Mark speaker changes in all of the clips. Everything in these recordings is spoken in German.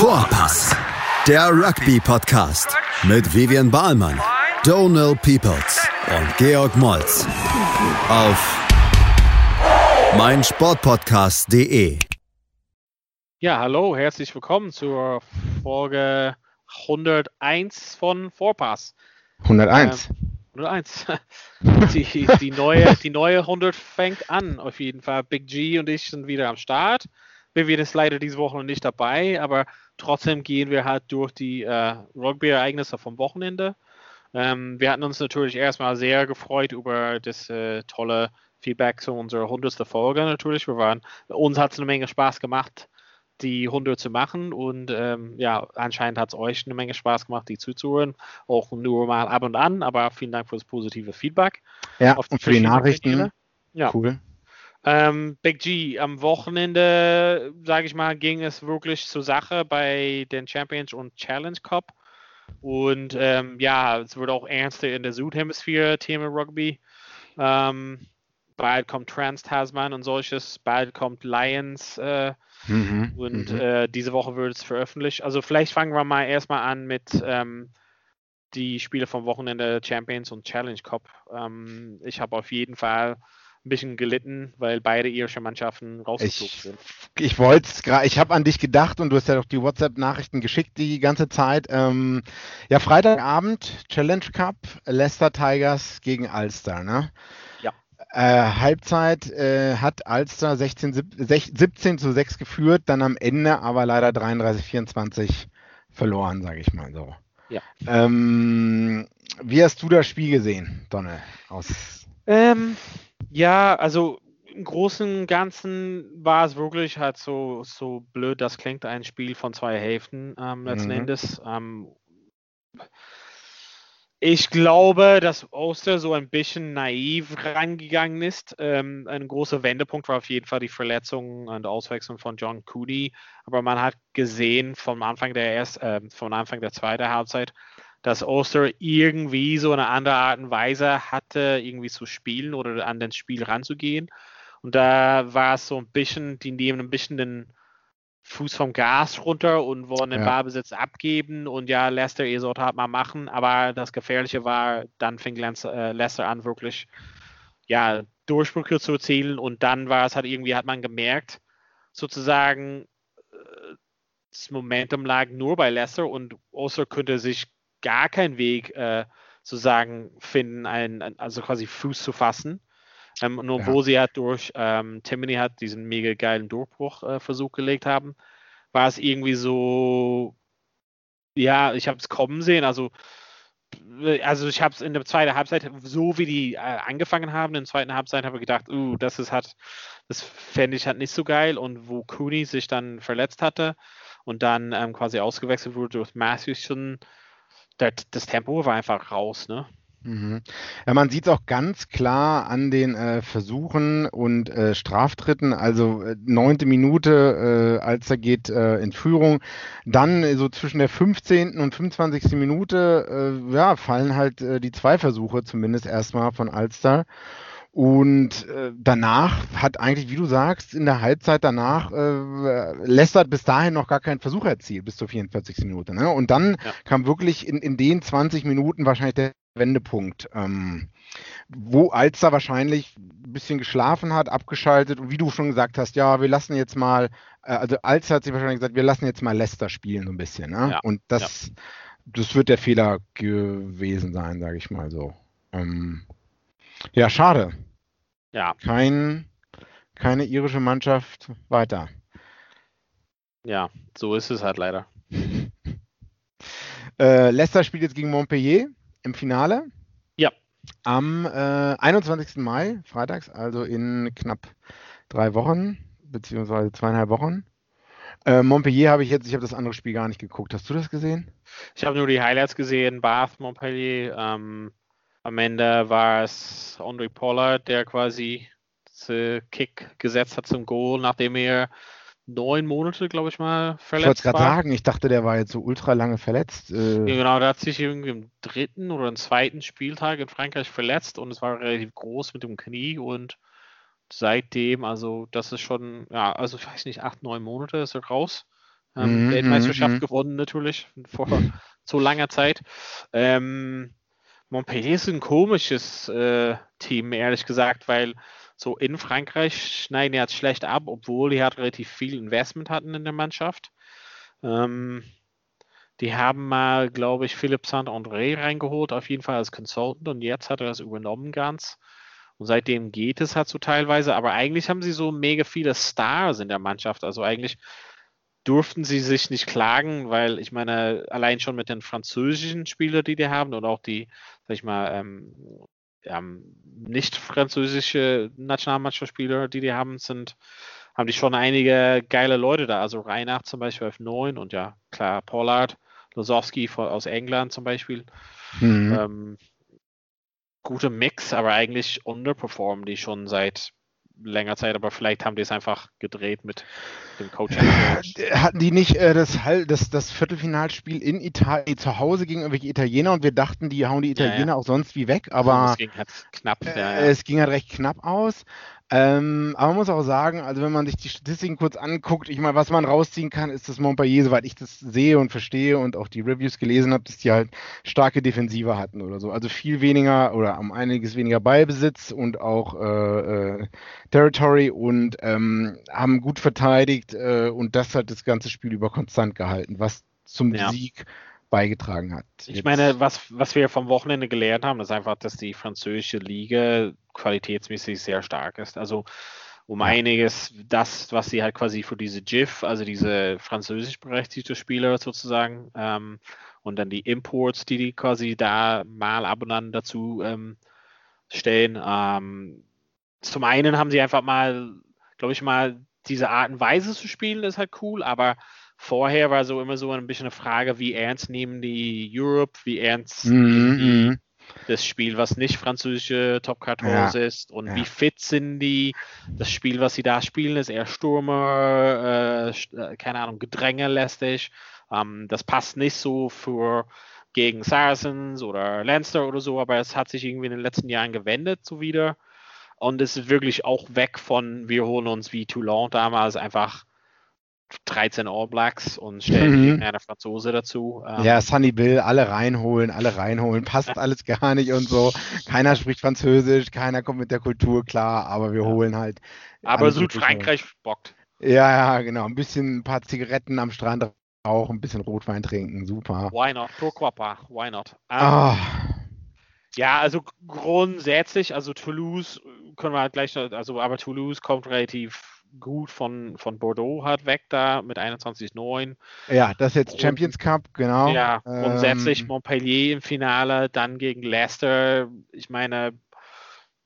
Speaker 1: Vorpass, der Rugby-Podcast mit Vivian Bahlmann, Donal Peoples und Georg Moltz auf meinsportpodcast.de.
Speaker 2: Ja, hallo, herzlich willkommen zur Folge 101 von Vorpass.
Speaker 3: 101.
Speaker 2: Ähm, 101. die, die, neue, die neue 100 fängt an, auf jeden Fall. Big G und ich sind wieder am Start. Wir sind leider diese Woche noch nicht dabei, aber trotzdem gehen wir halt durch die äh, Rugby-Ereignisse vom Wochenende. Ähm, wir hatten uns natürlich erstmal sehr gefreut über das äh, tolle Feedback zu unserer 100. Folge natürlich. Wir waren, uns hat es eine Menge Spaß gemacht, die 100 zu machen und ähm, ja, anscheinend hat es euch eine Menge Spaß gemacht, die zuzuhören. Auch nur mal ab und an, aber vielen Dank für das positive Feedback.
Speaker 3: Ja, und für die Nachrichten.
Speaker 2: Ja.
Speaker 3: Cool.
Speaker 2: Ähm, Big G, am Wochenende, sage ich mal, ging es wirklich zur Sache bei den Champions und Challenge Cup. Und ähm, ja, es wird auch ernster in der Südhemisphäre Thema Rugby. Ähm, bald kommt Trans-Tasman und solches, bald kommt Lions äh, mhm, und mhm. Äh, diese Woche wird es veröffentlicht. Also vielleicht fangen wir mal erstmal an mit ähm, die Spiele vom Wochenende Champions und Challenge Cup. Ähm, ich habe auf jeden Fall ein bisschen gelitten, weil beide irische Mannschaften rausgeflogen sind.
Speaker 3: Ich wollte es gerade, ich habe an dich gedacht und du hast ja doch die WhatsApp-Nachrichten geschickt die ganze Zeit. Ähm, ja, Freitagabend, Challenge Cup, Leicester Tigers gegen Ulster, ne?
Speaker 2: Ja.
Speaker 3: Äh, Halbzeit äh, hat Ulster 16, 17 zu 6 geführt, dann am Ende aber leider 33, 24 verloren, sage ich mal so.
Speaker 2: Ja.
Speaker 3: Ähm, wie hast du das Spiel gesehen, Donne? Aus
Speaker 2: ähm, ja, also im Großen und Ganzen war es wirklich halt so, so blöd, das klingt ein Spiel von zwei Hälften ähm, letzten mhm. Endes. Ähm, ich glaube, dass Oster so ein bisschen naiv rangegangen ist. Ähm, ein großer Wendepunkt war auf jeden Fall die Verletzung und Auswechslung von John Cooney. Aber man hat gesehen vom Anfang der erst, äh, vom Anfang der zweiten Halbzeit, dass Oster irgendwie so eine andere Art und Weise hatte, irgendwie zu spielen oder an das Spiel ranzugehen. Und da war es so ein bisschen, die nehmen ein bisschen den Fuß vom Gas runter und wollen den ja. Ballbesitz abgeben und ja, Leicester ihr sollt halt mal machen, aber das Gefährliche war, dann fing äh, Leicester an, wirklich ja, Durchbrüche zu erzielen und dann war es halt irgendwie, hat man gemerkt, sozusagen, äh, das Momentum lag nur bei Leicester und Oster könnte sich gar keinen Weg äh, sozusagen finden, ein, ein, also quasi Fuß zu fassen. Ähm, obwohl ja. sie halt durch ähm, Timony hat diesen mega geilen Durchbruchversuch äh, gelegt haben, war es irgendwie so, ja, ich habe es kommen sehen. Also, äh, also ich habe es in der zweiten Halbzeit, so wie die äh, angefangen haben, in der zweiten Halbzeit habe ich gedacht, uh, das ist halt, das fände ich halt nicht so geil. Und wo Cooney sich dann verletzt hatte und dann ähm, quasi ausgewechselt wurde durch Matthewson, das Tempo war einfach raus, ne?
Speaker 3: Mhm. Ja, man sieht es auch ganz klar an den äh, Versuchen und äh, Straftritten. Also äh, neunte Minute, äh, als er geht äh, in Führung. Dann äh, so zwischen der 15. und 25. Minute, ja, fallen halt die zwei Versuche zumindest erstmal von Alster. Und äh, danach hat eigentlich, wie du sagst, in der Halbzeit danach äh, Leicester bis dahin noch gar keinen Versuch erzielt, bis zur 44. Minute. Ne? Und dann ja. kam wirklich in, in den 20 Minuten wahrscheinlich der Wendepunkt, ähm, wo Alster wahrscheinlich ein bisschen geschlafen hat, abgeschaltet und wie du schon gesagt hast, ja, wir lassen jetzt mal, äh, also Alster hat sich wahrscheinlich gesagt, wir lassen jetzt mal Leicester spielen so ein bisschen. Ne? Ja. Und das, ja. das wird der Fehler gewesen sein, sage ich mal so. Ähm, ja, schade.
Speaker 2: Ja.
Speaker 3: Kein, keine irische Mannschaft weiter.
Speaker 2: Ja, so ist es halt leider.
Speaker 3: äh, Leicester spielt jetzt gegen Montpellier im Finale.
Speaker 2: Ja.
Speaker 3: Am äh, 21. Mai, freitags, also in knapp drei Wochen, beziehungsweise zweieinhalb Wochen. Äh, Montpellier habe ich jetzt, ich habe das andere Spiel gar nicht geguckt. Hast du das gesehen?
Speaker 2: Ich habe nur die Highlights gesehen, Bath, Montpellier. Ähm, am Ende war es Andre Pollard, der quasi den Kick gesetzt hat zum Goal, nachdem er neun Monate, glaube ich mal, verletzt war. Ich wollte
Speaker 3: gerade sagen, ich dachte, der war jetzt so ultra lange verletzt.
Speaker 2: Äh ja, genau, der hat sich irgendwie im dritten oder im zweiten Spieltag in Frankreich verletzt und es war relativ groß mit dem Knie und seitdem, also das ist schon, ja, also ich weiß nicht, acht, neun Monate ist er raus. Ähm, mhm, Weltmeisterschaft mhm. gewonnen natürlich vor so langer Zeit. Ähm, Montpellier ist ein komisches äh, Team, ehrlich gesagt, weil so in Frankreich schneiden die jetzt schlecht ab, obwohl die halt relativ viel Investment hatten in der Mannschaft. Ähm, die haben mal, glaube ich, Philipp Saint-André reingeholt, auf jeden Fall als Consultant und jetzt hat er das übernommen ganz. Und seitdem geht es halt so teilweise, aber eigentlich haben sie so mega viele Stars in der Mannschaft. Also eigentlich durften sie sich nicht klagen, weil ich meine, allein schon mit den französischen Spielern, die die haben und auch die, sag ich mal, ähm, ähm, nicht französische Nationalmannschaftsspieler, die die haben, sind, haben die schon einige geile Leute da. Also Reinach zum Beispiel auf 9 und ja, klar, Pollard, Losowski aus England zum Beispiel. Mhm. Ähm, gute Mix, aber eigentlich underperformen die schon seit länger Zeit, aber vielleicht haben die es einfach gedreht mit dem Coaching.
Speaker 3: Äh, hatten die nicht äh, das, das, das Viertelfinalspiel in Italien zu Hause gegen irgendwelche Italiener und wir dachten, die hauen die Italiener ja, ja. auch sonst wie weg, aber
Speaker 2: es ging halt knapp.
Speaker 3: Äh, ja, es ging halt recht knapp aus. Ähm, aber man muss auch sagen, also wenn man sich die Statistiken kurz anguckt, ich meine, was man rausziehen kann, ist, dass Montpellier, soweit ich das sehe und verstehe und auch die Reviews gelesen habe, dass die halt starke Defensive hatten oder so. Also viel weniger oder um einiges weniger Ballbesitz und auch äh, äh, Territory und ähm, haben gut verteidigt äh, und das hat das ganze Spiel über konstant gehalten, was zum ja. Sieg beigetragen hat.
Speaker 2: Ich Jetzt. meine, was, was wir vom Wochenende gelernt haben, ist einfach, dass die französische Liga qualitätsmäßig sehr stark ist. Also um ja. einiges das, was sie halt quasi für diese GIF, also diese französisch berechtigte Spieler sozusagen, ähm, und dann die Imports, die die quasi da mal ab und an dazu ähm, stellen. Ähm, zum einen haben sie einfach mal, glaube ich mal, diese Art und Weise zu spielen, ist halt cool, aber vorher war so immer so ein bisschen eine Frage, wie ernst nehmen die Europe, wie ernst mm -hmm. das Spiel, was nicht französische Top 14 ja. ist und ja. wie fit sind die. Das Spiel, was sie da spielen, ist eher Stürmer, äh, äh keine Ahnung, gedrängelästig. Ähm, das passt nicht so für gegen Saracens oder Leinster oder so, aber es hat sich irgendwie in den letzten Jahren gewendet so wieder. Und es ist wirklich auch weg von, wir holen uns wie Toulon damals einfach 13 All Blacks und stellen mhm. eine Franzose dazu.
Speaker 3: Ähm, ja, Sunny Bill, alle reinholen, alle reinholen, passt alles gar nicht und so. Keiner spricht Französisch, keiner kommt mit der Kultur klar, aber wir holen halt.
Speaker 2: Aber Südfrankreich bockt.
Speaker 3: Ja, ja, genau. Ein bisschen ein paar Zigaretten am Strand rauchen, ein bisschen Rotwein trinken, super.
Speaker 2: Why not? Pourquoi pas? Why not? Um, oh. Ja, also grundsätzlich, also Toulouse können wir halt gleich, also aber Toulouse kommt relativ gut von, von Bordeaux hat weg da mit 21-9.
Speaker 3: Ja, das ist jetzt Champions und, Cup, genau.
Speaker 2: Ja, ähm, grundsätzlich Montpellier im Finale, dann gegen Leicester. Ich meine,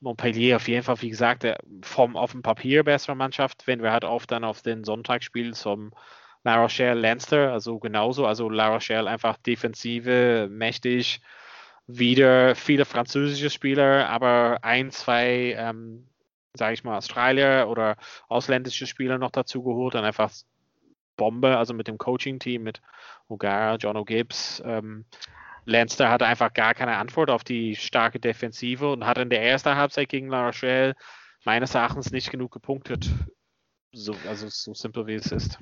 Speaker 2: Montpellier auf jeden Fall, wie gesagt, vom auf dem Papier bessere Mannschaft, wenn wir halt oft dann auf den Sonntag spielen zum La Rochelle Leinster, also genauso, also La Rochelle einfach defensive, mächtig, wieder viele französische Spieler, aber ein, zwei ähm, sage ich mal, Australier oder ausländische Spieler noch dazu geholt und einfach Bombe, also mit dem Coaching-Team, mit O'Gara, John O'Gibbs. Ähm, Lanster hatte einfach gar keine Antwort auf die starke Defensive und hat in der ersten Halbzeit gegen La Rochelle meines Erachtens nicht genug gepunktet. So, also so simpel wie es ist.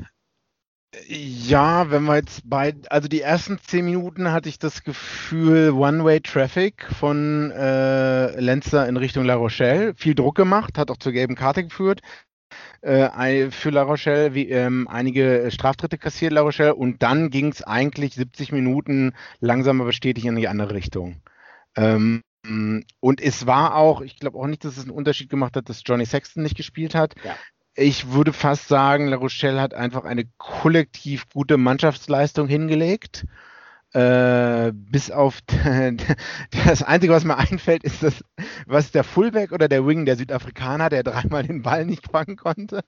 Speaker 3: Ja, wenn wir jetzt bei, also die ersten zehn Minuten hatte ich das Gefühl, One-Way-Traffic von äh, Lenzer in Richtung La Rochelle. Viel Druck gemacht, hat auch zur gelben Karte geführt. Äh, für La Rochelle, wie, ähm, einige Straftritte kassiert La Rochelle und dann ging es eigentlich 70 Minuten langsam aber stetig in die andere Richtung. Ähm, und es war auch, ich glaube auch nicht, dass es einen Unterschied gemacht hat, dass Johnny Sexton nicht gespielt hat. Ja ich würde fast sagen, La Rochelle hat einfach eine kollektiv gute Mannschaftsleistung hingelegt. Äh, bis auf das Einzige, was mir einfällt, ist das, was der Fullback oder der Wing, der Südafrikaner, der dreimal den Ball nicht fangen konnte.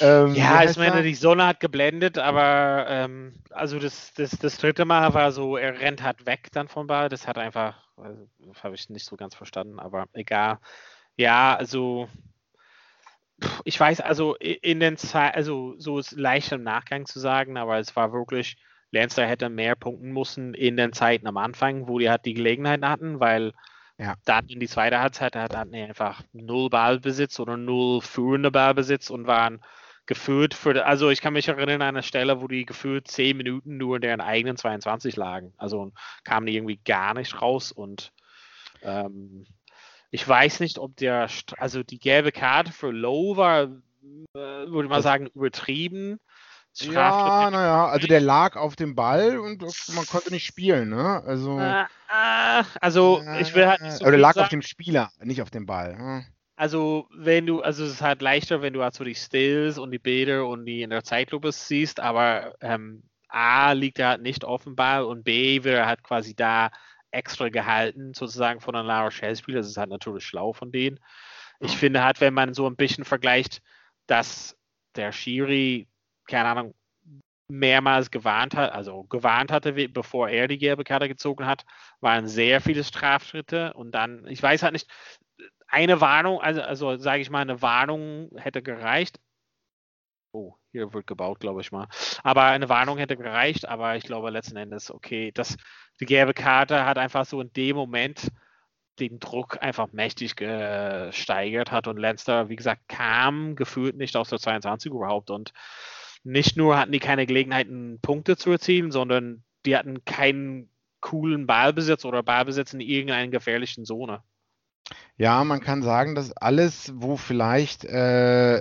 Speaker 2: Ähm, ja, ich meine, die Sonne hat geblendet, aber ähm, also das, das, das dritte Mal war so, er rennt halt weg dann vom Ball. Das hat einfach, also, habe ich nicht so ganz verstanden, aber egal. Ja, also ich weiß, also in den Zeit, also so ist leicht im Nachgang zu sagen, aber es war wirklich, Lancer hätte mehr punkten müssen in den Zeiten am Anfang, wo die halt die Gelegenheit hatten, weil ja. dann in die zweite Halbzeit hatten die einfach null Ballbesitz oder null führende Ballbesitz und waren gefühlt für, also ich kann mich erinnern an eine Stelle, wo die gefühlt zehn Minuten nur in deren eigenen 22 lagen. Also kamen die irgendwie gar nicht raus und ähm, ich weiß nicht, ob der, also die gelbe Karte für Low war, äh, würde man sagen, übertrieben.
Speaker 3: Ja, naja, also der lag auf dem Ball und man konnte nicht spielen, ne?
Speaker 2: Also, äh, äh, also ich will halt nicht
Speaker 3: so Oder lag sagen. auf dem Spieler, nicht auf dem Ball. Ne?
Speaker 2: Also wenn du, also es ist halt leichter, wenn du halt so die Stills und die Bilder und die in der Zeitlupe siehst, aber ähm, A liegt er halt nicht auf dem Ball und B wird er halt quasi da extra gehalten, sozusagen von einem La Rochelle-Spieler. Das ist halt natürlich schlau von denen. Ich finde halt, wenn man so ein bisschen vergleicht, dass der Schiri keine Ahnung, mehrmals gewarnt hat, also gewarnt hatte, bevor er die gelbe Karte gezogen hat, waren sehr viele Strafschritte und dann, ich weiß halt nicht, eine Warnung, also, also sage ich mal, eine Warnung hätte gereicht. Oh, hier wird gebaut, glaube ich mal. Aber eine Warnung hätte gereicht, aber ich glaube letzten Endes, okay, das, die gelbe Karte hat einfach so in dem Moment den Druck einfach mächtig gesteigert hat und Lenster, wie gesagt, kam gefühlt nicht aus der 22 überhaupt und nicht nur hatten die keine Gelegenheiten, Punkte zu erzielen, sondern die hatten keinen coolen Ballbesitz oder Ballbesitz in irgendeiner gefährlichen Zone.
Speaker 3: Ja, man kann sagen, dass alles, wo vielleicht äh,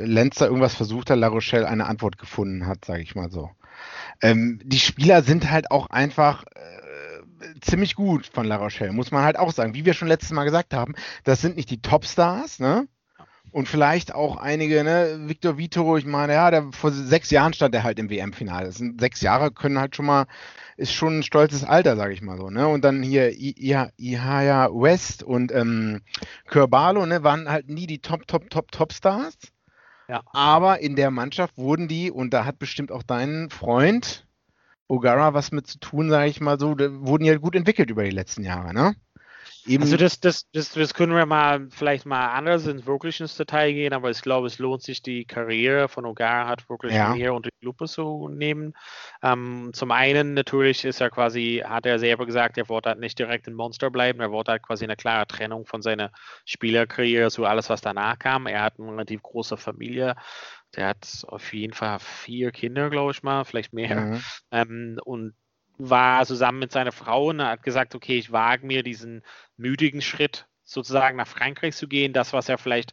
Speaker 3: äh, Lenzer irgendwas versucht hat, La Rochelle eine Antwort gefunden hat, sage ich mal so. Ähm, die Spieler sind halt auch einfach äh, ziemlich gut von La Rochelle, muss man halt auch sagen. Wie wir schon letztes Mal gesagt haben, das sind nicht die Topstars, ne? Und vielleicht auch einige, ne, Victor Vito, ich meine, ja, der, vor sechs Jahren stand er halt im WM-Finale. Das sind sechs Jahre, können halt schon mal, ist schon ein stolzes Alter, sage ich mal so, ne? Und dann hier Ihaya West und ähm, Körbalo, ne, waren halt nie die Top, Top, Top, Top Stars. Ja. Aber in der Mannschaft wurden die, und da hat bestimmt auch dein Freund O'Gara was mit zu tun, sage ich mal so, wurden die halt gut entwickelt über die letzten Jahre, ne?
Speaker 2: Eben also das, das, das, das können wir mal vielleicht mal anders ins wirklich ins Detail gehen, aber ich glaube, es lohnt sich, die Karriere von Ogar hat wirklich ja. mehr unter die Lupe zu nehmen. Ähm, zum einen natürlich ist er quasi, hat er selber gesagt, er wollte halt nicht direkt ein Monster bleiben, er wollte halt quasi eine klare Trennung von seiner Spielerkarriere zu alles, was danach kam. Er hat eine relativ große Familie. Der hat auf jeden Fall vier Kinder, glaube ich mal, vielleicht mehr. Mhm. Ähm, und war zusammen mit seiner Frau und hat gesagt, okay, ich wage mir diesen müdigen Schritt sozusagen nach Frankreich zu gehen, das, was er vielleicht,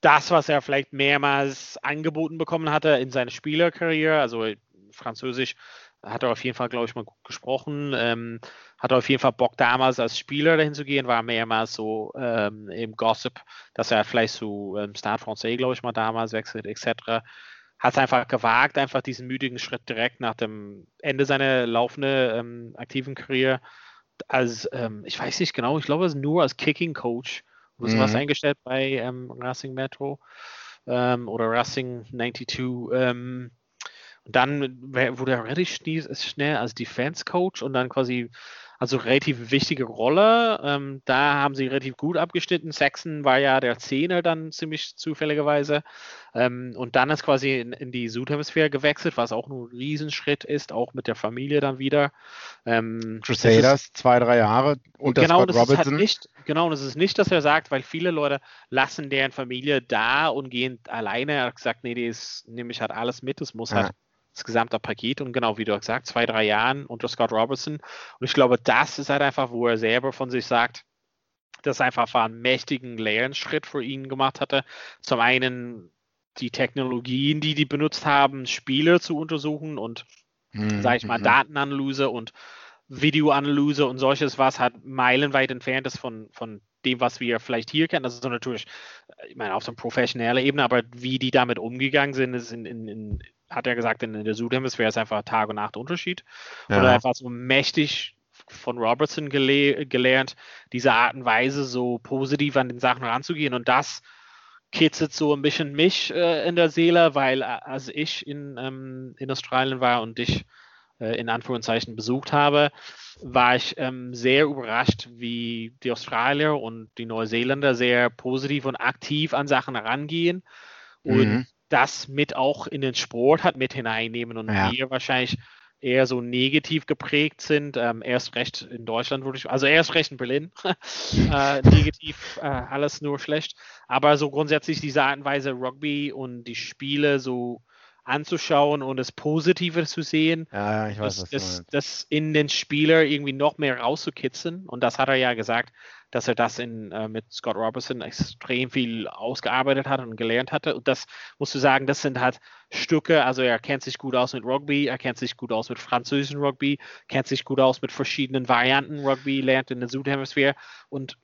Speaker 2: das, was er vielleicht mehrmals angeboten bekommen hatte in seiner Spielerkarriere, also Französisch hat er auf jeden Fall, glaube ich, mal gut gesprochen, ähm, hat er auf jeden Fall Bock damals als Spieler dahin zu gehen, war mehrmals so ähm, im Gossip, dass er vielleicht zu ähm, Stade Francais, glaube ich, mal damals wechselt, etc hat es einfach gewagt, einfach diesen müdigen Schritt direkt nach dem Ende seiner laufenden ähm, aktiven Karriere als, ähm, ich weiß nicht genau, ich glaube, es nur als Kicking Coach oder sowas mhm. eingestellt bei ähm, Racing Metro ähm, oder Racing 92. Ähm, und dann wurde er relativ schnell als Defense Coach und dann quasi also relativ wichtige Rolle. Ähm, da haben sie relativ gut abgeschnitten. Saxon war ja der Zehner dann ziemlich zufälligerweise. Ähm, und dann ist quasi in, in, die Südhemisphäre gewechselt, was auch ein Riesenschritt ist, auch mit der Familie dann wieder.
Speaker 3: Ähm, Crusaders, ist, zwei, drei Jahre
Speaker 2: unter genau, Scott das Robertson. Ist halt nicht, genau, das ist nicht, dass er sagt, weil viele Leute lassen deren Familie da und gehen alleine. Er hat gesagt, nee, das nehme ich halt alles mit, das muss ja. halt das gesamte Paket und genau wie du gesagt, zwei, drei Jahren unter Scott Robertson. Und ich glaube, das ist halt einfach, wo er selber von sich sagt, dass er einfach einen mächtigen Lernschritt für ihn gemacht hatte. Zum einen die Technologien, die die benutzt haben, Spiele zu untersuchen und, mhm. sage ich mal, mhm. Datenanalyse und Videoanalyse und solches, was halt meilenweit entfernt ist von, von dem, was wir vielleicht hier kennen. Das ist so natürlich, ich meine, auf so einer professionellen Ebene, aber wie die damit umgegangen sind, ist in, in, in hat er gesagt, in, der Südhemisphäre ist einfach Tag und Nacht Unterschied. Ja. Und einfach so mächtig von Robertson gele gelernt, diese Art und Weise so positiv an den Sachen ranzugehen. Und das kitzelt so ein bisschen mich äh, in der Seele, weil äh, als ich in, ähm, in Australien war und dich äh, in Anführungszeichen besucht habe, war ich ähm, sehr überrascht, wie die Australier und die Neuseeländer sehr positiv und aktiv an Sachen herangehen. Und mhm das mit auch in den Sport hat mit hineinnehmen und ja. wir wahrscheinlich eher so negativ geprägt sind. Ähm, erst recht in Deutschland würde ich, also erst recht in Berlin. äh, negativ, äh, alles nur schlecht. Aber so grundsätzlich diese Art und Weise Rugby und die Spiele so anzuschauen und das Positive zu sehen,
Speaker 3: ja, weiß,
Speaker 2: das, das, das, in den Spieler irgendwie noch mehr rauszukitzeln. Und das hat er ja gesagt, dass er das in, äh, mit Scott Robertson extrem viel ausgearbeitet hat und gelernt hatte. Und das musst du sagen, das sind halt Stücke, also er kennt sich gut aus mit Rugby, er kennt sich gut aus mit französischen Rugby, kennt sich gut aus mit verschiedenen Varianten Rugby, lernt in der Südhemisphäre und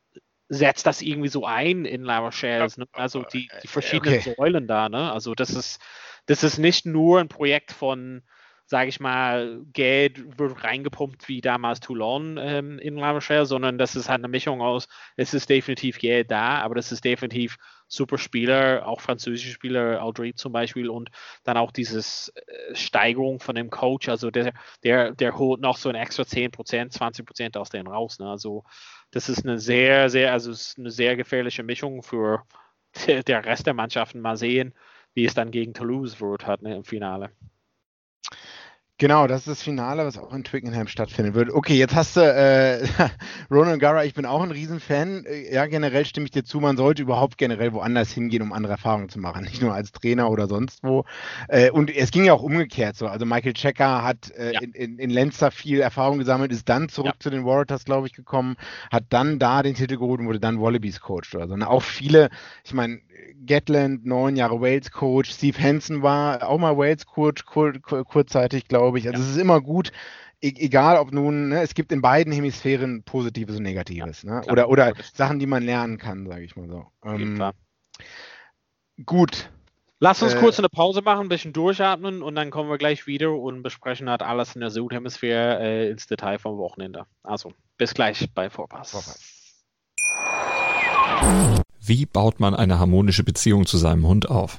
Speaker 2: setzt das irgendwie so ein in La Rochelle. Ne? Also die, die verschiedenen okay. Säulen da, ne? Also das ist das ist nicht nur ein Projekt von, sage ich mal, Geld wird reingepumpt wie damals Toulon ähm, in La Rochelle, sondern das ist halt eine Mischung aus, es ist definitiv Geld da, aber das ist definitiv super Spieler, auch französische Spieler, Audrey zum Beispiel und dann auch dieses äh, Steigerung von dem Coach, also der, der, der holt noch so ein extra 10%, 20% aus denen raus. Ne? Also das ist eine sehr, sehr, also ist eine sehr gefährliche Mischung für der Rest der Mannschaften. Mal sehen, wie es dann gegen Toulouse wird hat ne, im Finale.
Speaker 3: Genau, das ist das Finale, was auch in Twickenham stattfinden wird. Okay, jetzt hast du äh, Ronan Gara, ich bin auch ein Riesenfan. Äh, ja, generell stimme ich dir zu, man sollte überhaupt generell woanders hingehen, um andere Erfahrungen zu machen, nicht nur als Trainer oder sonst wo. Äh, und es ging ja auch umgekehrt so. Also Michael Checker hat äh, ja. in, in, in Lenster viel Erfahrung gesammelt, ist dann zurück ja. zu den Warriors, glaube ich, gekommen, hat dann da den Titel geholt und wurde dann Wallabies Coach oder so. Und auch viele, ich meine, Gatland, neun Jahre Wales Coach, Steve Hansen war auch mal Wales Coach kur, kurzzeitig, glaube ich. Also ja. es ist immer gut, e egal ob nun, ne, es gibt in beiden Hemisphären Positives und Negatives. Ja, ne? Oder, oder Sachen, die man lernen kann, sage ich mal so. Ähm, gut.
Speaker 2: Lass uns äh, kurz eine Pause machen, ein bisschen durchatmen und dann kommen wir gleich wieder und besprechen halt alles in der Südhemisphäre äh, ins Detail vom Wochenende. Also, bis gleich bei Vorpass. Vorpass.
Speaker 4: Wie baut man eine harmonische Beziehung zu seinem Hund auf?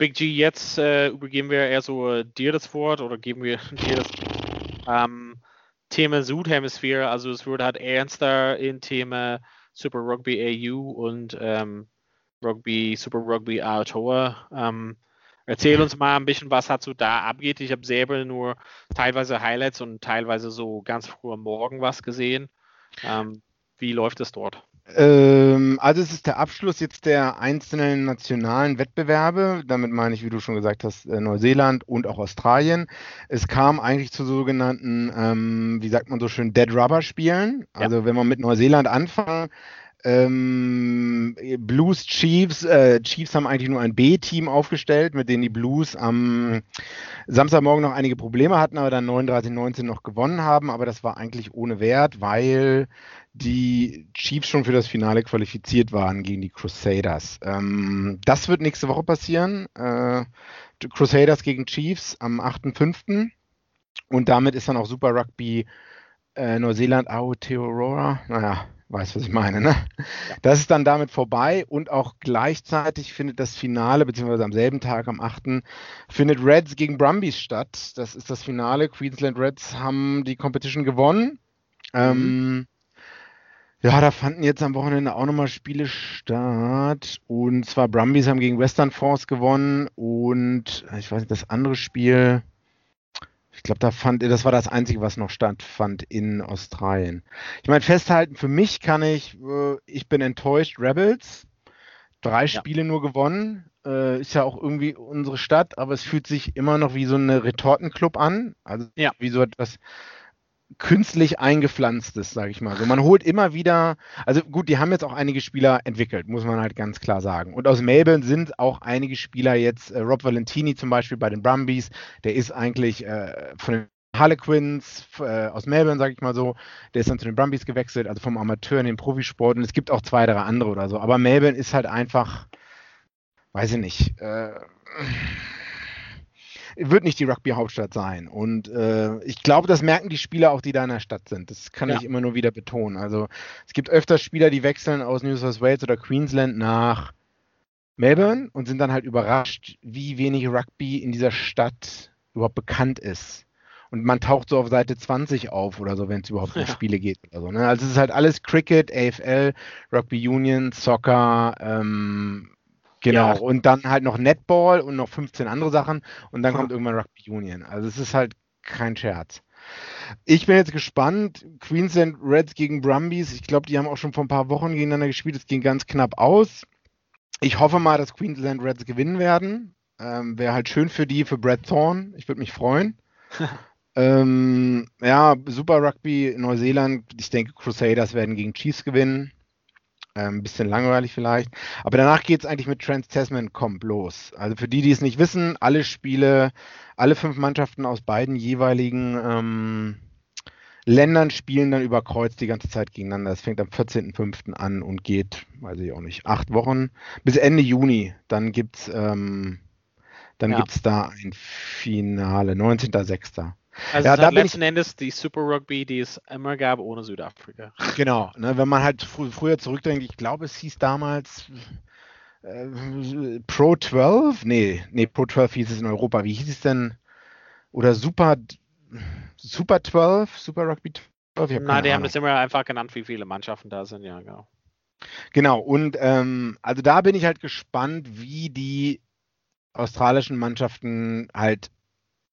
Speaker 2: Big G, jetzt äh, übergeben wir eher so äh, dir das Wort oder geben wir dir das ähm, Thema Südhemisphäre. Also es wird halt ernster in Thema Super Rugby AU und ähm, Rugby, Super Rugby Aotearoa. Ähm, erzähl uns mal ein bisschen, was halt so da abgeht. Ich habe selber nur teilweise Highlights und teilweise so ganz früh am Morgen was gesehen. Ähm, wie läuft es dort?
Speaker 3: Ähm, also es ist der Abschluss jetzt der einzelnen nationalen Wettbewerbe. Damit meine ich, wie du schon gesagt hast, äh, Neuseeland und auch Australien. Es kam eigentlich zu sogenannten, ähm, wie sagt man so schön, Dead Rubber Spielen. Also ja. wenn man mit Neuseeland anfangen, ähm, Blues Chiefs, äh, Chiefs haben eigentlich nur ein B-Team aufgestellt, mit denen die Blues am Samstagmorgen noch einige Probleme hatten, aber dann 39-19 noch gewonnen haben. Aber das war eigentlich ohne Wert, weil die Chiefs schon für das Finale qualifiziert waren gegen die Crusaders. Ähm, das wird nächste Woche passieren. Äh, Crusaders gegen Chiefs am 8.5. Und damit ist dann auch Super Rugby äh, Neuseeland Aotearoa. Naja, weiß, was ich meine. Ne? Das ist dann damit vorbei und auch gleichzeitig findet das Finale, beziehungsweise am selben Tag, am 8., findet Reds gegen Brumbies statt. Das ist das Finale. Queensland Reds haben die Competition gewonnen. Ähm, mhm. Ähm, ja, da fanden jetzt am Wochenende auch nochmal Spiele statt. Und zwar Brumbies haben gegen Western Force gewonnen und ich weiß nicht, das andere Spiel, ich glaube, da fand, das war das Einzige, was noch stattfand in Australien. Ich meine, festhalten, für mich kann ich, äh, ich bin enttäuscht, Rebels, drei ja. Spiele nur gewonnen, äh, ist ja auch irgendwie unsere Stadt, aber es fühlt sich immer noch wie so eine Retortenclub an, also ja. wie so etwas künstlich eingepflanztes, sage ich mal. So, man holt immer wieder, also gut, die haben jetzt auch einige Spieler entwickelt, muss man halt ganz klar sagen. Und aus Melbourne sind auch einige Spieler jetzt, äh, Rob Valentini zum Beispiel bei den Brumbies, der ist eigentlich äh, von den Harlequins äh, aus Melbourne, sage ich mal so, der ist dann zu den Brumbies gewechselt, also vom Amateur in den Profisport. Und es gibt auch zwei, drei andere oder so. Aber Melbourne ist halt einfach, weiß ich nicht, äh, wird nicht die Rugby-Hauptstadt sein. Und äh, ich glaube, das merken die Spieler auch, die da in der Stadt sind. Das kann ja. ich immer nur wieder betonen. Also es gibt öfter Spieler, die wechseln aus New South Wales oder Queensland nach Melbourne und sind dann halt überrascht, wie wenig Rugby in dieser Stadt überhaupt bekannt ist. Und man taucht so auf Seite 20 auf oder so, wenn es überhaupt um ja. Spiele geht oder so. Ne? Also es ist halt alles Cricket, AFL, Rugby Union, Soccer, ähm, genau. Ja. Und dann halt noch Netball und noch 15 andere Sachen und dann kommt irgendwann Rugby Union. Also es ist halt kein Scherz. Ich bin jetzt gespannt. Queensland Reds gegen Brumbies. Ich glaube, die haben auch schon vor ein paar Wochen gegeneinander gespielt. Es ging ganz knapp aus. Ich hoffe mal, dass Queensland Reds gewinnen werden. Ähm, Wäre halt schön für die, für Brad Thorne. Ich würde mich freuen. ähm, ja, Super Rugby Neuseeland. Ich denke, Crusaders werden gegen Chiefs gewinnen. Ein ähm, bisschen langweilig vielleicht. Aber danach geht es eigentlich mit Trans Tasman Comp los. Also für die, die es nicht wissen, alle Spiele, alle fünf Mannschaften aus beiden jeweiligen ähm, Ländern spielen dann über Kreuz die ganze Zeit gegeneinander. Das fängt am 14.05. an und geht, weiß ich auch nicht, acht Wochen bis Ende Juni. Dann gibt es ähm, dann ja. da ein Finale, 19.06.
Speaker 2: Also ja, da letzten ich, Endes die Super Rugby, die es immer gab ohne Südafrika.
Speaker 3: Genau, ne, wenn man halt fr früher zurückdenkt, ich glaube, es hieß damals äh, Pro 12, nee, nee, Pro 12 hieß es in Europa. Wie hieß es denn? Oder Super Super 12, Super Rugby
Speaker 2: 12? Nein, die haben das immer einfach genannt, wie viele Mannschaften da sind, ja, genau.
Speaker 3: Genau, und ähm, also da bin ich halt gespannt, wie die australischen Mannschaften halt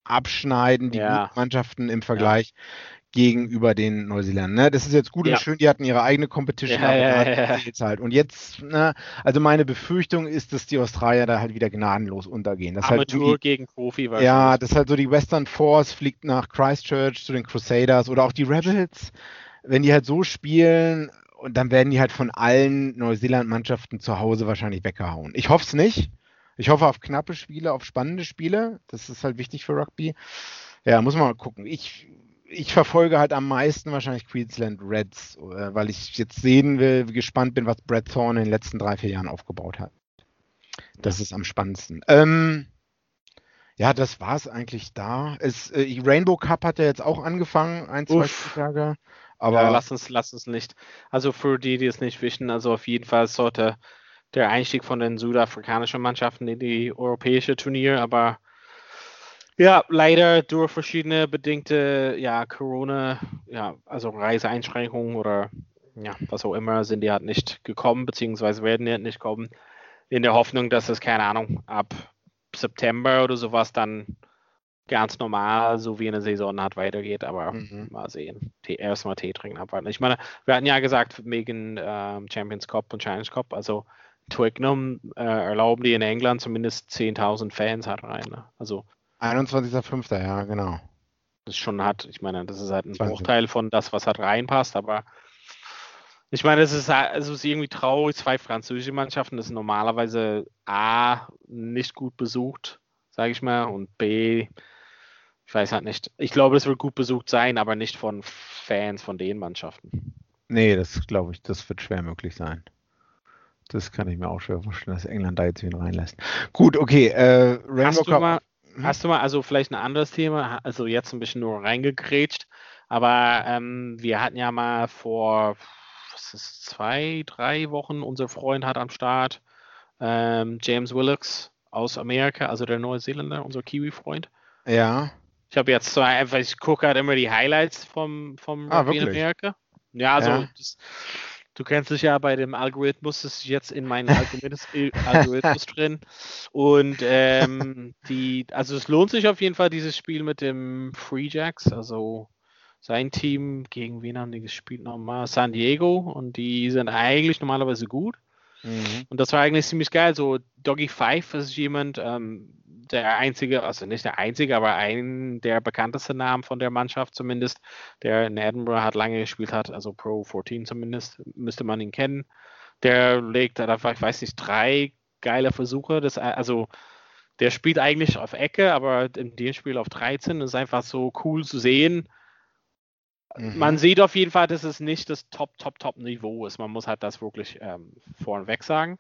Speaker 3: abschneiden, die ja. Mannschaften im Vergleich ja. gegenüber den Neuseeländern. Ne? Das ist jetzt gut ja. und schön, die hatten ihre eigene Competition, ja, aber halt. Und jetzt, ne, also meine Befürchtung ist, dass die Australier da halt wieder gnadenlos untergehen. Das
Speaker 2: Amateur halt gegen Profi
Speaker 3: Ja, das ist halt so die Western Force fliegt nach Christchurch zu den Crusaders oder auch die Rebels, wenn die halt so spielen und dann werden die halt von allen Neuseeland-Mannschaften zu Hause wahrscheinlich weggehauen. Ich hoffe es nicht. Ich hoffe auf knappe Spiele, auf spannende Spiele. Das ist halt wichtig für Rugby. Ja, muss man mal gucken. Ich, ich verfolge halt am meisten wahrscheinlich Queensland Reds, äh, weil ich jetzt sehen will, gespannt bin, was Brad Thorne in den letzten drei, vier Jahren aufgebaut hat. Das ist am spannendsten. Ähm, ja, das war es eigentlich da. Es, äh, Rainbow Cup hat ja jetzt auch angefangen, ein, zwei Tage.
Speaker 2: Aber ja, lass uns, lass uns nicht. Also für die, die es nicht wissen, also auf jeden Fall sollte der Einstieg von den südafrikanischen Mannschaften in die europäische Turnier, aber ja, leider durch verschiedene bedingte ja, Corona, ja, also Reiseeinschränkungen oder ja, was auch immer, sind die halt nicht gekommen, beziehungsweise werden die halt nicht kommen, in der Hoffnung, dass es, keine Ahnung, ab September oder sowas dann ganz normal, so wie eine Saison hat, weitergeht, aber mhm. mal sehen. Erstmal Tee trinken abwarten. Ich meine, wir hatten ja gesagt, wegen ähm, Champions Cup und Challenge Cup, also Twickenham äh, erlauben die in England zumindest 10.000 Fans halt rein. Ne? Also
Speaker 3: 21.05. ja, genau.
Speaker 2: Das schon hat, ich meine, das ist halt ein 20. Bruchteil von das, was halt reinpasst, aber ich meine, es ist, es ist irgendwie traurig, zwei französische Mannschaften, das ist normalerweise A, nicht gut besucht, sage ich mal, und B, ich weiß halt nicht. Ich glaube, es wird gut besucht sein, aber nicht von Fans von den Mannschaften.
Speaker 3: Nee, das glaube ich, das wird schwer möglich sein. Das kann ich mir auch schwer vorstellen, dass England da jetzt wen reinlässt. Gut, okay. Äh,
Speaker 2: hast, du mal, hm? hast du mal, also vielleicht ein anderes Thema, also jetzt ein bisschen nur reingegrätscht, aber ähm, wir hatten ja mal vor was ist, zwei, drei Wochen, unser Freund hat am Start ähm, James Willocks aus Amerika, also der Neuseeländer, unser Kiwi-Freund.
Speaker 3: Ja.
Speaker 2: Ich habe jetzt so einfach, ich gucke halt immer die Highlights vom, vom
Speaker 3: ah, in Amerika.
Speaker 2: Ja, also ja. Das, Du kennst dich ja bei dem Algorithmus, das ist jetzt in meinem Algorithmus, Algorithmus drin. Und ähm, die, also es lohnt sich auf jeden Fall, dieses Spiel mit dem Free Jacks. Also sein Team, gegen wen haben die gespielt nochmal? San Diego und die sind eigentlich normalerweise gut. Mhm. Und das war eigentlich ziemlich geil. So Doggy Five ist jemand, ähm, der einzige, also nicht der einzige, aber ein der bekanntesten Namen von der Mannschaft zumindest, der in Edinburgh hat lange gespielt hat, also Pro 14 zumindest, müsste man ihn kennen. Der legt einfach, ich weiß nicht, drei geile Versuche. Das, also der spielt eigentlich auf Ecke, aber in dem Spiel auf 13 das ist einfach so cool zu sehen. Mhm. Man sieht auf jeden Fall, dass es nicht das Top, Top, Top Niveau ist. Man muss halt das wirklich ähm, vorneweg sagen.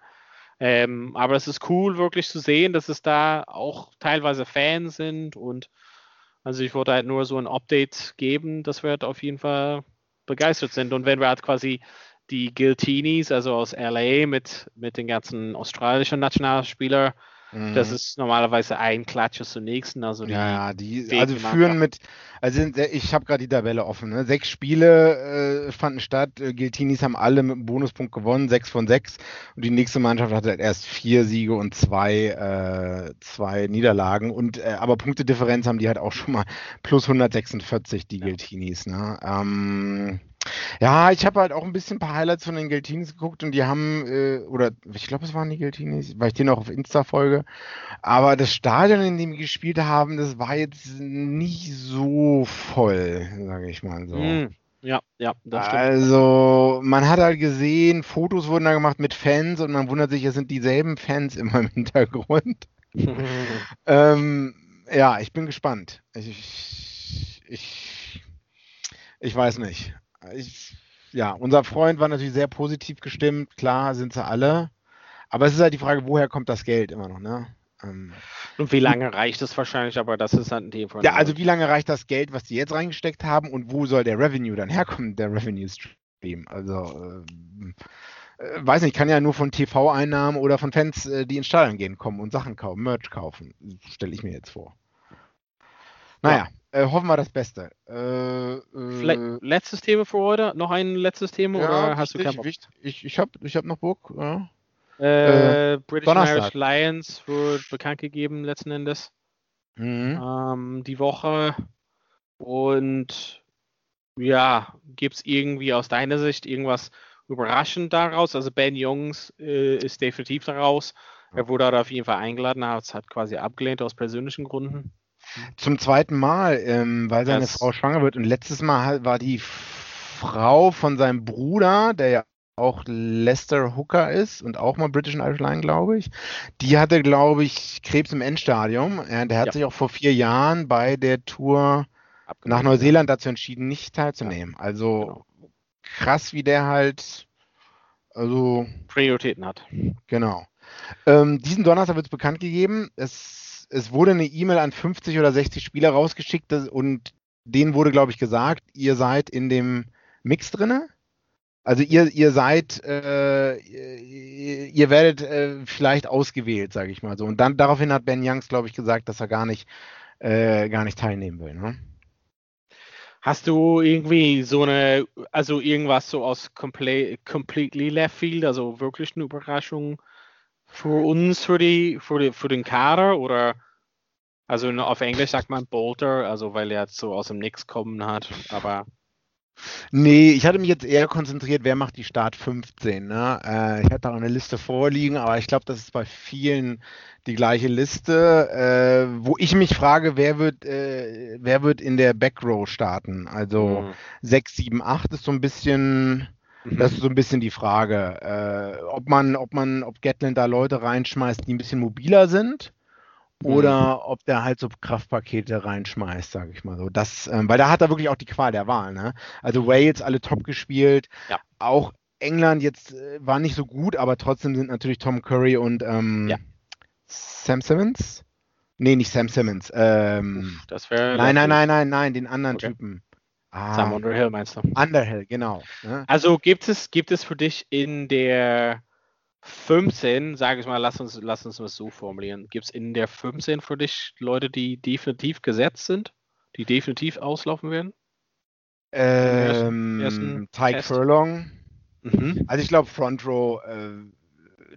Speaker 2: Ähm, aber es ist cool, wirklich zu sehen, dass es da auch teilweise Fans sind und also ich wollte halt nur so ein Update geben, dass wir halt auf jeden Fall begeistert sind. Und wenn wir halt quasi die Giltinis, also aus LA mit, mit den ganzen australischen Nationalspielern, Mhm. Das ist normalerweise ein Klatscher zum nächsten. Also
Speaker 3: die, ja, die also führen mit, also ich habe gerade die Tabelle offen. Ne? Sechs Spiele äh, fanden statt. Äh, Giltinis haben alle mit einem Bonuspunkt gewonnen, sechs von sechs. Und die nächste Mannschaft hatte halt erst vier Siege und zwei, äh, zwei Niederlagen. Und äh, aber Punktedifferenz haben die halt auch schon mal plus 146, die ja. Giltinis. Ne? Ähm, ja, ich habe halt auch ein bisschen ein paar Highlights von den Geltinis geguckt und die haben, äh, oder ich glaube, es waren die Geltinis, weil ich die noch auf Insta folge. Aber das Stadion, in dem die gespielt haben, das war jetzt nicht so voll, sage ich mal so. Mm,
Speaker 2: ja, ja,
Speaker 3: das stimmt. Also, man hat halt gesehen, Fotos wurden da gemacht mit Fans und man wundert sich, es sind dieselben Fans immer im Hintergrund. ähm, ja, ich bin gespannt. Ich, ich, ich weiß nicht ich, ja, unser Freund war natürlich sehr positiv gestimmt. Klar sind sie alle. Aber es ist halt die Frage, woher kommt das Geld immer noch, ne?
Speaker 2: Ähm, und wie lange reicht es wahrscheinlich, aber das ist halt ein Thema.
Speaker 3: Ja, also wie lange reicht das Geld, was die jetzt reingesteckt haben und wo soll der Revenue dann herkommen, der Revenue Stream? Also, äh, äh, weiß nicht, kann ja nur von TV-Einnahmen oder von Fans, äh, die ins Stadion gehen, kommen und Sachen kaufen, Merch kaufen. Stelle ich mir jetzt vor. Naja, äh, hoffen wir das Beste. Äh,
Speaker 2: äh, letztes Thema für heute? Noch ein letztes Thema ja, oder hast wichtig,
Speaker 3: du keinen Ich, ich habe ich hab noch Bock. Ja.
Speaker 2: Äh, äh, British Irish Lions wird bekannt gegeben letzten Endes. Mhm. Ähm, die Woche. Und ja, gibt es irgendwie aus deiner Sicht irgendwas überraschend daraus? Also Ben Jungs äh, ist definitiv daraus. Er wurde auf jeden Fall eingeladen, hat es quasi abgelehnt aus persönlichen Gründen.
Speaker 3: Zum zweiten Mal, ähm, weil seine das Frau schwanger wird. Und letztes Mal war die Frau von seinem Bruder, der ja auch Lester Hooker ist und auch mal British and Irish Line, glaube ich. Die hatte, glaube ich, Krebs im Endstadium. der hat ja. sich auch vor vier Jahren bei der Tour nach Neuseeland dazu entschieden, nicht teilzunehmen. Ja. Also genau. krass, wie der halt also
Speaker 2: Prioritäten hat.
Speaker 3: Genau. Ähm, diesen Donnerstag wird es bekannt gegeben. Es es wurde eine E-Mail an 50 oder 60 Spieler rausgeschickt und denen wurde, glaube ich, gesagt, ihr seid in dem Mix drinne. Also ihr, ihr seid, äh, ihr werdet äh, vielleicht ausgewählt, sage ich mal so. Und dann daraufhin hat Ben Youngs, glaube ich, gesagt, dass er gar nicht, äh, gar nicht teilnehmen will. Ne?
Speaker 2: Hast du irgendwie so eine, also irgendwas so aus complete, completely left field, also wirklich eine Überraschung für uns, für, die, für, die, für den Kader oder also auf Englisch sagt man Bolter, also weil er so aus dem Nix kommen hat, aber.
Speaker 3: Nee, ich hatte mich jetzt eher konzentriert, wer macht die Start 15. Ne? Äh, ich hatte auch eine Liste vorliegen, aber ich glaube, das ist bei vielen die gleiche Liste. Äh, wo ich mich frage, wer wird, äh, wer wird in der Backrow starten? Also mhm. 6, 7, 8 ist so ein bisschen das ist so ein bisschen die Frage, äh, ob man, ob man, ob Gatland da Leute reinschmeißt, die ein bisschen mobiler sind, oder mhm. ob der halt so Kraftpakete reinschmeißt, sage ich mal so. Das, ähm, weil da hat er wirklich auch die Qual der Wahl. Ne? Also Wales alle top gespielt, ja. auch England jetzt äh, war nicht so gut, aber trotzdem sind natürlich Tom Curry und ähm, ja. Sam Simmons. Nee, nicht Sam Simmons. Ähm,
Speaker 2: das wäre.
Speaker 3: Nein, nein, nein, nein, nein, den anderen okay. Typen.
Speaker 2: Ah, Sam Underhill meinst du?
Speaker 3: Underhill, genau.
Speaker 2: Ja. Also gibt es, gibt es für dich in der 15, sage ich mal, lass uns, lass uns das so formulieren, gibt es in der 15 für dich Leute, die definitiv gesetzt sind, die definitiv auslaufen werden?
Speaker 3: Ähm, ersten, Tyke Furlong. Mhm. Also ich glaube Front Row äh,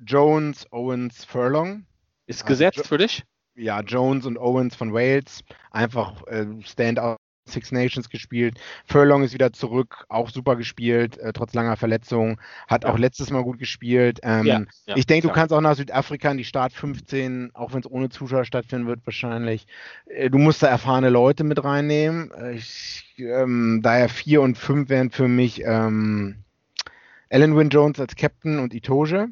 Speaker 3: Jones, Owens, Furlong.
Speaker 2: Ist gesetzt also, für dich?
Speaker 3: Ja, Jones und Owens von Wales. Einfach äh, Standout Six Nations gespielt. Furlong ist wieder zurück, auch super gespielt, äh, trotz langer Verletzung. Hat ja. auch letztes Mal gut gespielt. Ähm, ja, ja, ich denke, du kannst auch nach Südafrika in die Start 15, auch wenn es ohne Zuschauer stattfinden wird, wahrscheinlich. Äh, du musst da erfahrene Leute mit reinnehmen. Äh, ich, ähm, daher 4 und 5 wären für mich ähm, Alan Wynne Jones als Captain und Itoge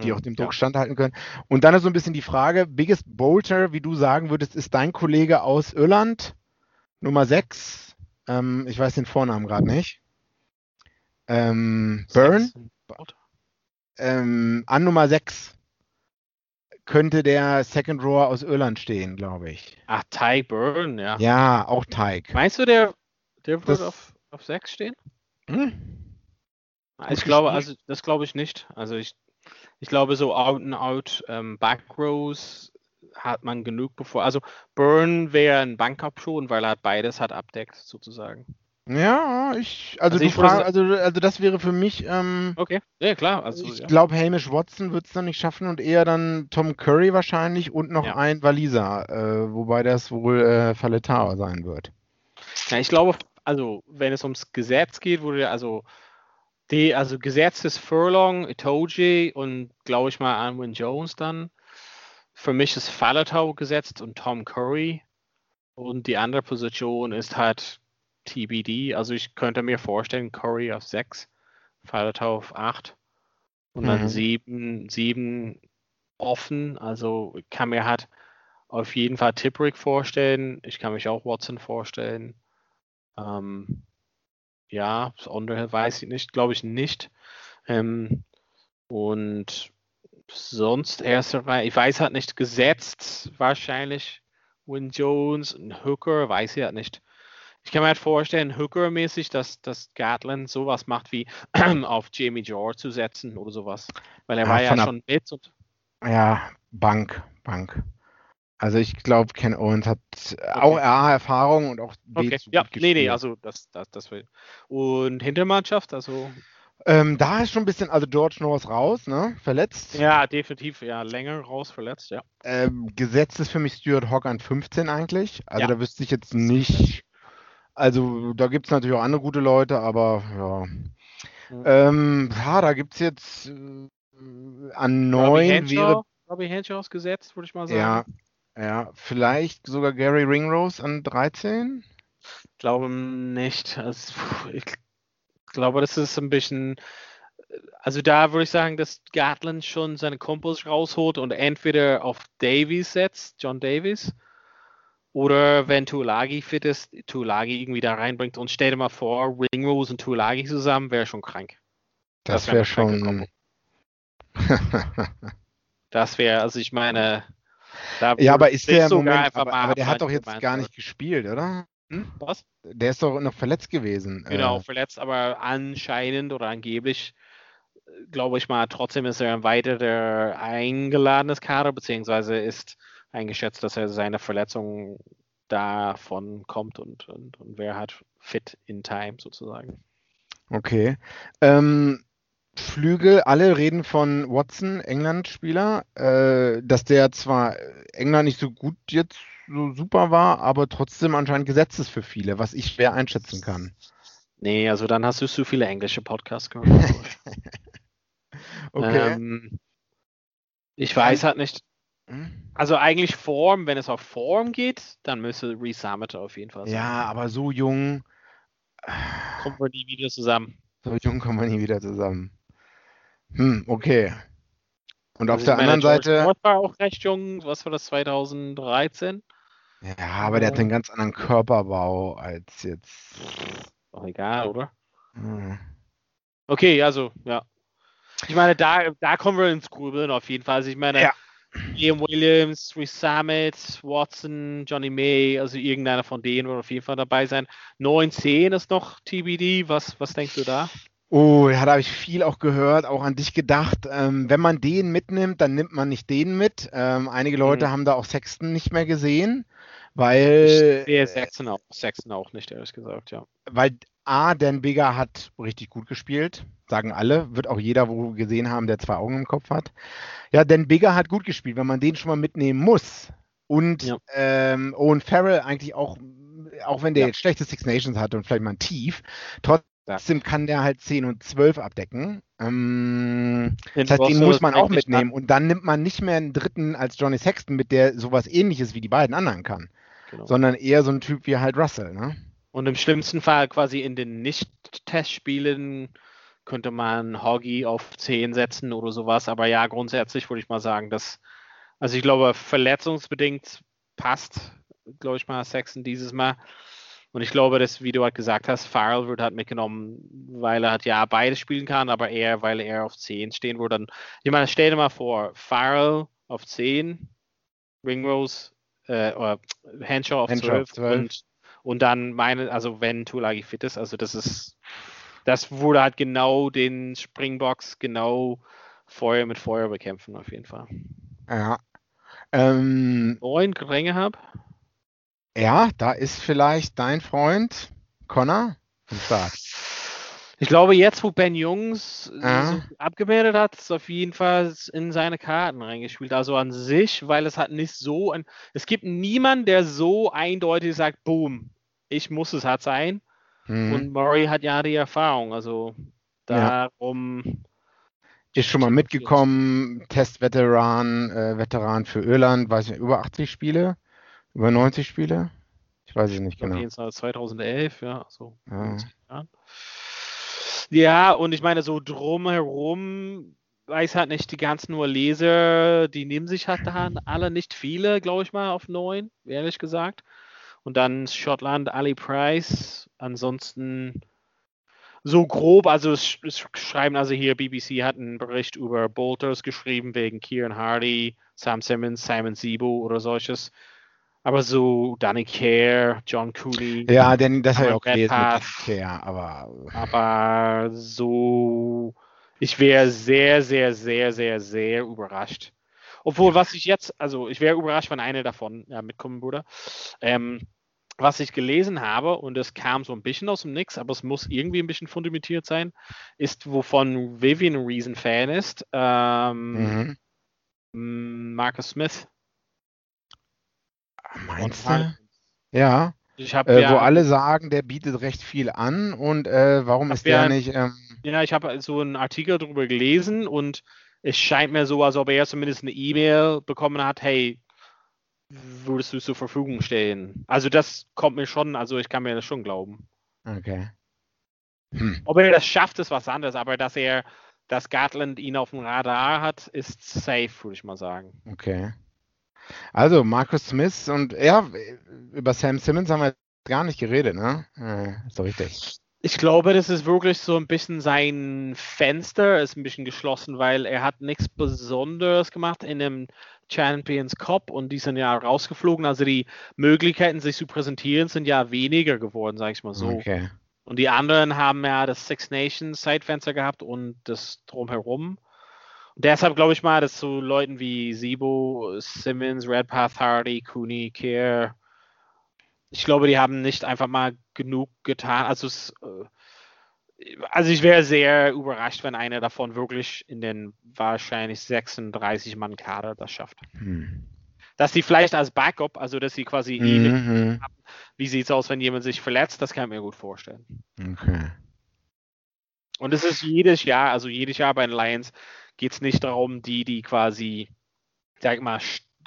Speaker 3: die mhm, auch dem Druck standhalten können. Und dann ist so ein bisschen die Frage, Biggest Bolter, wie du sagen würdest, ist dein Kollege aus Irland, Nummer 6, ähm, ich weiß den Vornamen gerade nicht. Ähm, Burn. Ähm, an Nummer 6. könnte der Second Rower aus Irland stehen, glaube ich.
Speaker 2: Ach, Tyke Burn, ja.
Speaker 3: Ja, auch Tyke.
Speaker 2: Meinst du, der, der wird auf, auf 6 stehen?
Speaker 3: Hm?
Speaker 2: Ich
Speaker 3: Gut
Speaker 2: glaube, also das glaube ich nicht. Also ich, ich glaube, so out and out ähm, Backrows hat man genug bevor. Also Burn wäre ein Backup schon, weil er hat beides hat abdeckt, sozusagen.
Speaker 3: Ja, ich, also,
Speaker 2: Also ich würde
Speaker 3: frag,
Speaker 2: sa-
Speaker 3: also, also das wäre für mich, ähm,
Speaker 2: Okay. Ja, klar. Also,
Speaker 3: ich
Speaker 2: ja.
Speaker 3: glaube, Hamish Watson wird es dann nicht schaffen und eher dann Tom Curry wahrscheinlich und noch
Speaker 2: Ja.
Speaker 3: ein Waliser, äh, wobei das wohl äh, Faletau sein wird.
Speaker 2: Ja, ich glaube, also wenn es ums Gesetz geht, wurde also die, also Gesetz ist Furlong, Itoji und glaube ich mal Anwin Jones dann. Für mich ist Falatau gesetzt und Tom Curry. Und die andere Position ist halt TBD. Also ich könnte mir vorstellen, Curry auf 6, Falatau auf 8 und dann
Speaker 3: Mhm.
Speaker 2: 7, 7 offen. Also ich kann mir halt auf jeden Fall Tipperick vorstellen. Ich kann mich auch Watson vorstellen. Ähm, ja, das andere weiß ich nicht, glaube ich nicht. Ähm, und sonst erste Reihe, ich weiß halt nicht, gesetzt wahrscheinlich Win Jones, ein Hooker, weiß ich halt nicht. Ich kann mir halt vorstellen, Hooker-mäßig, dass, dass Gatland sowas macht wie auf Jamie George zu setzen oder sowas. Weil er
Speaker 3: Ja,
Speaker 2: war ja schon mit und
Speaker 3: Ja, Bank, Bank. Also ich glaube, Ken Owens hat auch A, Erfahrung und auch B,
Speaker 2: okay. Ja, nee, nee, also das, das, das will. Und Hintermannschaft, also
Speaker 3: Ähm, da ist schon ein bisschen, also George Norris raus, ne? Verletzt.
Speaker 2: ja, definitiv, ja, länger raus verletzt, ja.
Speaker 3: Ähm, gesetzt ist für mich Stuart Hogg an 15 eigentlich. Also
Speaker 2: Ja.
Speaker 3: da wüsste ich jetzt nicht. Also da gibt es natürlich auch andere gute Leute, aber ja.
Speaker 2: Mhm.
Speaker 3: Ähm, ja, da gibt es jetzt äh, an
Speaker 2: Robbie
Speaker 3: 9 wäre.
Speaker 2: Robbie Henshaw ist gesetzt, würde ich mal sagen.
Speaker 3: Ja, ja, vielleicht sogar Gary Ringrose an 13.
Speaker 2: Ich glaube nicht. Also, ich glaube, das ist ein bisschen. Also da würde ich sagen, dass Gatland schon seine Kumpels rausholt und entweder auf Davies setzt, John Davies, oder wenn Tulagi fit ist, Tulagi irgendwie da reinbringt und stell dir mal vor, Ringrose und Tulagi zusammen wäre schon krank.
Speaker 3: Das
Speaker 2: wär
Speaker 3: wäre
Speaker 2: kranke
Speaker 3: schon.
Speaker 2: Das wäre, also ich meine, da
Speaker 3: ja, aber ist der Moment, aber, aber der hat doch jetzt gar nicht gespielt, oder?
Speaker 2: Hm? Was?
Speaker 3: Der ist doch noch verletzt gewesen.
Speaker 2: Genau,
Speaker 3: Äh,
Speaker 2: verletzt, aber anscheinend oder angeblich, äh, glaube ich mal, trotzdem ist er ein weiterer eingeladenes Kader, beziehungsweise ist eingeschätzt, dass er seine Verletzung davon kommt und, und, und wäre halt fit in time sozusagen.
Speaker 3: Okay. Ähm, Flügel, alle reden von Watson, England-Spieler, äh, dass der zwar England nicht so gut jetzt so super war, aber trotzdem anscheinend gesetzt ist für viele, was ich schwer einschätzen kann.
Speaker 2: Nee, also dann hast du zu viele englische Podcasts gehört.
Speaker 3: Okay.
Speaker 2: ähm, ich weiß halt nicht,
Speaker 3: Hm?
Speaker 2: also eigentlich Form, wenn es auf Form geht, dann müsste Reese Sammet auf jeden Fall sein.
Speaker 3: Ja, aber so jung,
Speaker 2: Kommen wir nie wieder zusammen.
Speaker 3: so jung kommen wir nie wieder zusammen. Hm, okay. Und auf
Speaker 2: Also
Speaker 3: der anderen
Speaker 2: George
Speaker 3: Seite,
Speaker 2: North war auch recht jung. Was war das, 2013?
Speaker 3: ja, aber der hat einen ganz anderen Körperbau als jetzt.
Speaker 2: Doch egal, oder?
Speaker 3: Hm.
Speaker 2: Okay, also, ja. Ich meine, da, da kommen wir ins Grübeln auf jeden Fall. Also ich meine,
Speaker 3: Ja.
Speaker 2: Liam Williams, Reese Summit, Watson, Johnny May, also irgendeiner von denen wird auf jeden Fall dabei sein. 9-10 ist noch TBD. Was, was denkst du da?
Speaker 3: Oh, ja, da habe ich viel auch gehört, auch an dich gedacht. Ähm, wenn man den mitnimmt, dann nimmt man nicht den mit. Ähm, einige Leute
Speaker 2: Mhm.
Speaker 3: haben da auch Sexton nicht mehr gesehen, weil,
Speaker 2: Der Sexton auch, Sexton auch nicht, ehrlich gesagt, ja.
Speaker 3: weil A, Dan Bigger hat richtig gut gespielt, sagen alle, wird auch jeder wohl gesehen haben, der zwei Augen im Kopf hat. Ja, Dan Bigger hat gut gespielt, wenn man den schon mal mitnehmen muss. Und
Speaker 2: Ja.
Speaker 3: ähm, Owen Farrell eigentlich auch, auch wenn der
Speaker 2: Ja.
Speaker 3: jetzt schlechte Six Nations hatte und vielleicht mal ein Tief, trotzdem kann der halt 10 und 12 abdecken. Ähm, das heißt, den muss man auch mitnehmen. Und dann nimmt man nicht mehr einen dritten als Johnny Sexton mit, der sowas ähnliches wie die beiden anderen kann,
Speaker 2: Genau.
Speaker 3: sondern eher so ein Typ wie halt Russell. Ne?
Speaker 2: Und im schlimmsten Fall quasi in den Nicht-Testspielen könnte man Hoggy auf 10 setzen oder sowas. Aber ja, grundsätzlich würde ich mal sagen, dass, also ich glaube, verletzungsbedingt passt, glaube ich mal, Sexton dieses Mal. Und ich glaube, dass, wie du halt gesagt hast, Farrell wird halt mitgenommen, weil er halt ja beides spielen kann, aber eher, weil er auf 10 stehen würde. Dann, ich meine, stell dir mal vor, Farrell auf 10, Ringrose, äh, oder Henshaw auf
Speaker 3: Henshaw
Speaker 2: 12,
Speaker 3: auf 12.
Speaker 2: Und, und dann meine, also wenn Tulagi fit ist, also das ist, das wurde halt genau den Springbox genau Feuer mit Feuer bekämpfen, auf jeden Fall.
Speaker 3: Ja. Ähm,
Speaker 2: Neun Ränge habe.
Speaker 3: Ja, da ist vielleicht dein Freund Connor am Start.
Speaker 2: Ich glaube, jetzt, wo Ben Jungs
Speaker 3: Ja.
Speaker 2: so abgemeldet hat, ist auf jeden Fall in seine Karten reingespielt. Also an sich, weil es hat nicht so ein. Es gibt niemanden, der so eindeutig sagt, boom, ich muss es halt sein.
Speaker 3: Mhm.
Speaker 2: Und Murray hat ja die Erfahrung. Also
Speaker 3: Ja.
Speaker 2: darum.
Speaker 3: Ist schon mal mitgekommen, Testveteran, äh, Veteran für Irland, weiß nicht, über 80 Spiele, über 90 Spiele? Ich weiß es nicht genau.
Speaker 2: jeden Fall 2011, ja. So.
Speaker 3: Ja.
Speaker 2: Ja. und ich meine, so drumherum weiß halt nicht, die ganzen nur Leser, die nehmen sich halt da alle nicht viele, glaube ich mal, auf neun, ehrlich gesagt. Und dann Schottland, Ali Price, ansonsten so grob, also es, es schreiben also hier, BBC hat einen Bericht über Bolters geschrieben wegen Kieran Hardy, Sam Simmons, Simon Sibo oder solches. Aber so Danny Care, John Cooley.
Speaker 3: Ja, denn das habe ich
Speaker 2: Aber
Speaker 3: auch gelesen mit
Speaker 2: Path.
Speaker 3: Ikea, aber
Speaker 2: Aber so, ich wäre sehr, sehr, sehr, sehr, sehr überrascht. Obwohl, was ich jetzt, also ich wäre überrascht, wenn eine davon ja, mitkommen würde. Ähm, was ich gelesen habe, und es kam so ein bisschen aus dem Nix, aber es muss irgendwie ein bisschen fundamentiert sein, ist, wovon Vivian ein Riesenfan ist, ähm,
Speaker 3: mhm.
Speaker 2: Marcus Smith.
Speaker 3: Meinst du? Ja, äh,
Speaker 2: ja,
Speaker 3: wo alle sagen, der bietet recht viel an und äh, warum ist der
Speaker 2: ja-
Speaker 3: nicht, ähm,
Speaker 2: Ja, ich habe so einen Artikel darüber gelesen und es scheint mir so, als ob er zumindest eine E-Mail bekommen hat, hey, würdest du zur Verfügung stehen? Also das kommt mir schon, also ich kann mir das schon glauben.
Speaker 3: okay. Hm.
Speaker 2: Ob er das schafft, ist was anderes, aber dass er, dass Gatland ihn auf dem Radar hat, ist safe, würde ich mal sagen.
Speaker 3: Okay. Also, Marcus Smith und ja, über Sam Simmons haben wir gar nicht geredet, ne? Äh, ist doch richtig.
Speaker 2: Ich glaube, das ist wirklich so ein bisschen sein Fenster, ist ein bisschen geschlossen, weil er hat nichts Besonderes gemacht in dem Champions Cup und die sind ja rausgeflogen. Also die Möglichkeiten, sich zu präsentieren, sind ja weniger geworden, sag ich mal so.
Speaker 3: Okay.
Speaker 2: Und die anderen haben ja das Six Nations Zeitfenster gehabt und das drumherum. Und deshalb glaube ich mal, dass so Leuten wie Sibo, Simmons, Redpath, Hardy, Cooney, Kerr, ich glaube, die haben nicht einfach mal genug getan. Also, es, äh, also ich wäre sehr überrascht, wenn einer davon wirklich in den wahrscheinlich 36 Mann Kader das schafft.
Speaker 3: Hm.
Speaker 2: Dass sie vielleicht als Backup, also dass sie quasi
Speaker 3: Mhm.
Speaker 2: wie sieht es aus, wenn jemand sich verletzt, das kann ich mir gut vorstellen.
Speaker 3: Okay.
Speaker 2: Und es ist jedes Jahr, also jedes Jahr bei den Lions geht es nicht darum, die, die quasi, sag ich mal,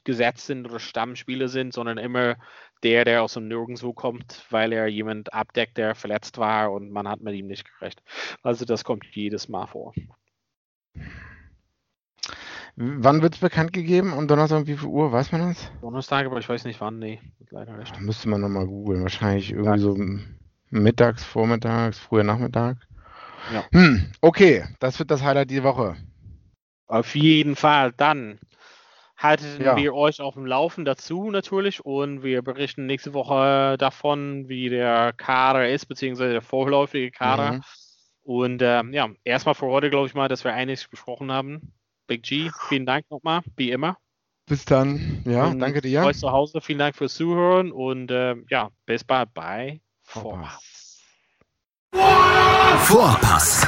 Speaker 2: gesetzt sind oder Stammspieler sind, sondern immer der, der aus dem Nirgendwo kommt, weil er jemand abdeckt, der verletzt war und man hat mit ihm nicht gerecht. Also das kommt jedes Mal vor.
Speaker 3: Wann wird es bekannt gegeben? Und Donnerstag um wie viel Uhr? Weiß man das?
Speaker 2: Donnerstag, aber ich weiß nicht wann, nee, leider nicht.
Speaker 3: Da müsste man nochmal googeln. Wahrscheinlich irgendwie so mittags, vormittags, früher Nachmittag.
Speaker 2: Ja.
Speaker 3: Hm, okay, das wird das Highlight die Woche.
Speaker 2: Auf jeden Fall, dann halten
Speaker 3: Ja.
Speaker 2: wir euch auf dem Laufen dazu natürlich und wir berichten nächste Woche davon, wie der Kader ist, beziehungsweise der vorläufige Kader.
Speaker 3: Mhm.
Speaker 2: Und ähm, ja, erstmal für heute glaube ich mal, dass wir einiges besprochen haben. Big G, vielen Dank nochmal, wie immer.
Speaker 3: Bis dann. Ja,
Speaker 2: Und
Speaker 3: danke dir.
Speaker 2: Euch zu Hause, vielen Dank fürs Zuhören und ähm, ja, bis bald bei
Speaker 3: Vorpass.
Speaker 1: Vorpass,